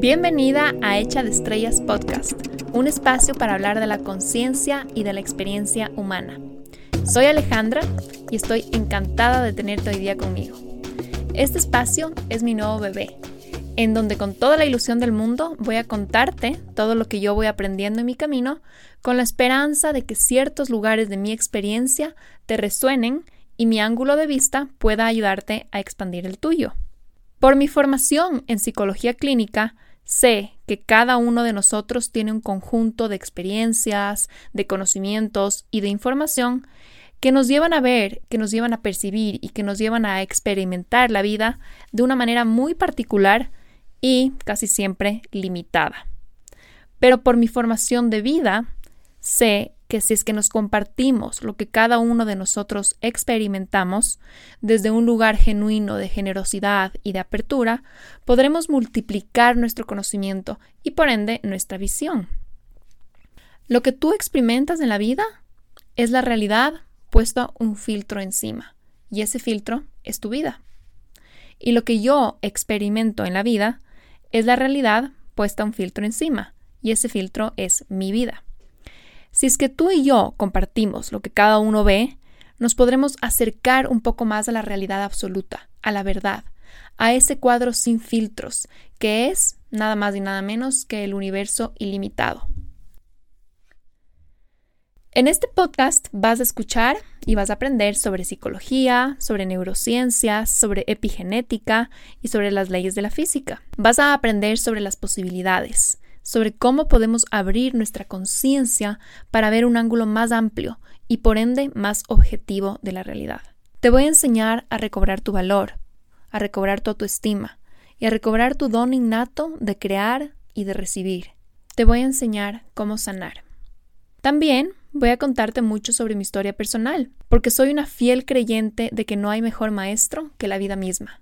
Bienvenida a Hecha de Estrellas Podcast, un espacio para hablar de la conciencia y de la experiencia humana. Soy Alejandra y estoy encantada de tenerte hoy día conmigo. Este espacio es mi nuevo bebé, en donde con toda la ilusión del mundo voy a contarte todo lo que yo voy aprendiendo en mi camino, con la esperanza de que ciertos lugares de mi experiencia te resuenen y mi ángulo de vista pueda ayudarte a expandir el tuyo. Por mi formación en psicología clínica, sé que cada uno de nosotros tiene un conjunto de experiencias, de conocimientos y de información que nos llevan a ver, que nos llevan a percibir y que nos llevan a experimentar la vida de una manera muy particular y casi siempre limitada. Pero por mi formación de vida, sé que si es que nos compartimos lo que cada uno de nosotros experimentamos desde un lugar genuino de generosidad y de apertura, podremos multiplicar nuestro conocimiento y por ende nuestra visión. Lo que tú experimentas en la vida es la realidad puesto un filtro encima y ese filtro es tu vida. Y lo que yo experimento en la vida es la realidad puesta un filtro encima y ese filtro es mi vida. Si es que tú y yo compartimos lo que cada uno ve, nos podremos acercar un poco más a la realidad absoluta, a la verdad, a ese cuadro sin filtros, que es nada más y nada menos que el universo ilimitado. En este podcast vas a escuchar y vas a aprender sobre psicología, sobre neurociencias, sobre epigenética y sobre las leyes de la física. Vas a aprender sobre las posibilidades, sobre cómo podemos abrir nuestra conciencia para ver un ángulo más amplio y por ende más objetivo de la realidad. Te voy a enseñar a recobrar tu valor, a recobrar tu autoestima y a recobrar tu don innato de crear y de recibir. Te voy a enseñar cómo sanar. También voy a contarte mucho sobre mi historia personal, porque soy una fiel creyente de que no hay mejor maestro que la vida misma.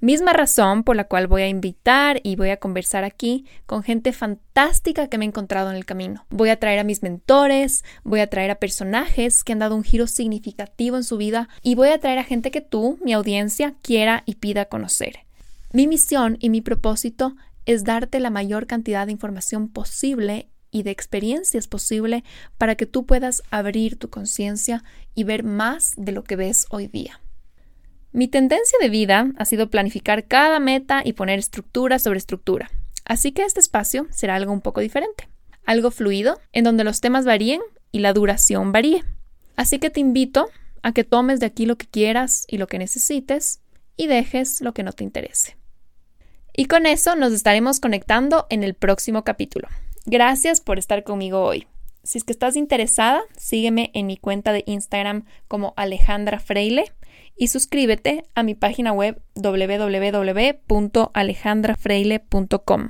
Misma razón por la cual voy a invitar y voy a conversar aquí con gente fantástica que me he encontrado en el camino. Voy a traer a mis mentores, voy a traer a personajes que han dado un giro significativo en su vida y voy a traer a gente que tú, mi audiencia, quiera y pida conocer. Mi misión y mi propósito es darte la mayor cantidad de información posible y de experiencias posible para que tú puedas abrir tu conciencia y ver más de lo que ves hoy día. Mi tendencia de vida ha sido planificar cada meta y poner estructura sobre estructura. Así que este espacio será algo un poco diferente. Algo fluido, en donde los temas varíen y la duración varíe. Así que te invito a que tomes de aquí lo que quieras y lo que necesites y dejes lo que no te interese. Y con eso nos estaremos conectando en el próximo capítulo. Gracias por estar conmigo hoy. Si es que estás interesada, sígueme en mi cuenta de Instagram como Alejandra Freile y suscríbete a mi página web www.alejandrafreile.com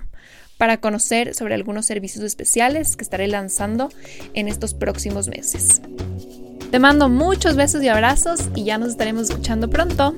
para conocer sobre algunos servicios especiales que estaré lanzando en estos próximos meses. Te mando muchos besos y abrazos y ya nos estaremos escuchando pronto.